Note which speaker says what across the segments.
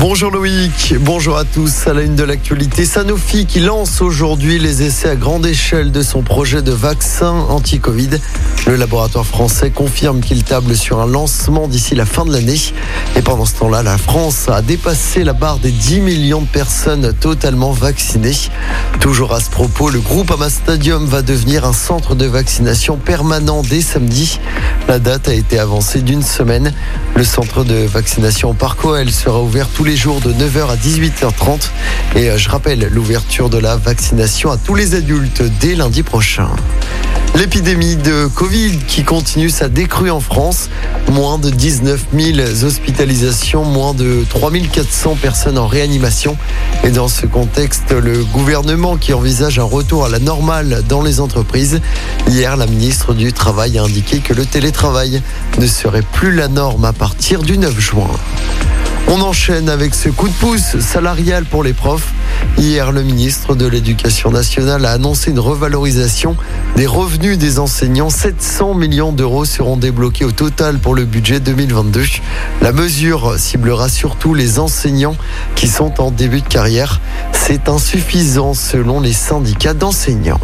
Speaker 1: Bonjour Loïc, bonjour à tous. À la une de l'actualité, Sanofi qui lance aujourd'hui les essais à grande échelle de son projet de vaccin anti-Covid. Le laboratoire français confirme qu'il table sur un lancement d'ici la fin de l'année. Et pendant ce temps-là, la France a dépassé la barre des 10 millions de personnes totalement vaccinées. Toujours à ce propos, le groupe Ama Stadium va devenir un centre de vaccination permanent dès samedi. La date a été avancée d'une semaine. Le centre de vaccination Parc OL sera ouvert tous les jours de 9h à 18h30. Et euh, je rappelle l'ouverture de la vaccination à tous les adultes dès lundi prochain. L'épidémie de Covid qui continue sa décrue en France. Moins de 19 000 hospitalisations, moins de 3 400 personnes en réanimation. Et dans ce contexte, le gouvernement qui envisage un retour à la normale dans les entreprises. Hier, la ministre du Travail a indiqué que le télétravail ne serait plus la norme à partir du 9 juin. On enchaîne avec ce coup de pouce salarial pour les profs. Hier, le ministre de l'Éducation nationale a annoncé une revalorisation des revenus des enseignants. 700 millions d'euros seront débloqués au total pour le budget 2022. La mesure ciblera surtout les enseignants qui sont en début de carrière. C'est insuffisant selon les syndicats d'enseignants.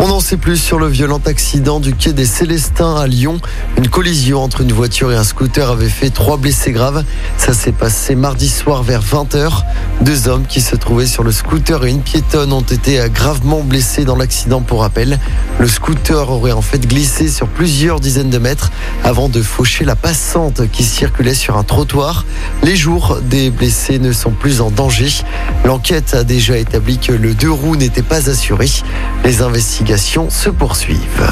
Speaker 1: On n'en sait plus sur le violent accident du quai des Célestins à Lyon. Une collision entre une voiture et un scooter avait fait trois blessés graves. Ça s'est passé mardi soir vers 20h. Deux hommes qui se trouvaient sur le scooter et une piétonne ont été gravement blessés dans l'accident pour rappel. Le scooter aurait en fait glissé sur plusieurs dizaines de mètres avant de faucher la passante qui circulait sur un trottoir. Les jours des blessés ne sont plus en danger. L'enquête a déjà établi que le deux roues n'était pas assuré. Les se poursuivent.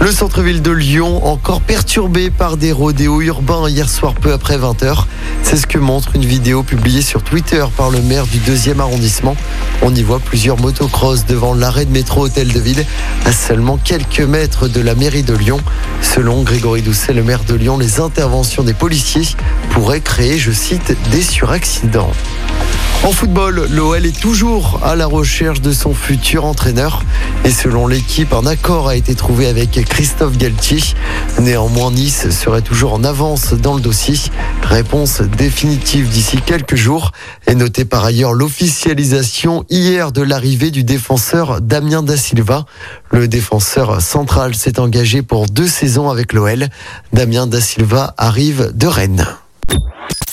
Speaker 1: Le centre-ville de Lyon, encore perturbé par des rodéos urbains hier soir peu après 20h. C'est ce que montre une vidéo publiée sur Twitter par le maire du deuxième arrondissement. On y voit plusieurs motocross devant l'arrêt de métro Hôtel de Ville, à seulement quelques mètres de la mairie de Lyon. Selon Grégory Doucet, le maire de Lyon, les interventions des policiers pourraient créer, je cite, des suraccidents. En football, l'OL est toujours à la recherche de son futur entraîneur. Et selon l'équipe, un accord a été trouvé avec Christophe Galtier. Néanmoins, Nice serait toujours en avance dans le dossier. Réponse définitive d'ici quelques jours. Et notez par ailleurs l'officialisation hier de l'arrivée du défenseur Damien Da Silva. Le défenseur central s'est engagé pour deux saisons avec l'OL. Damien Da Silva arrive de Rennes.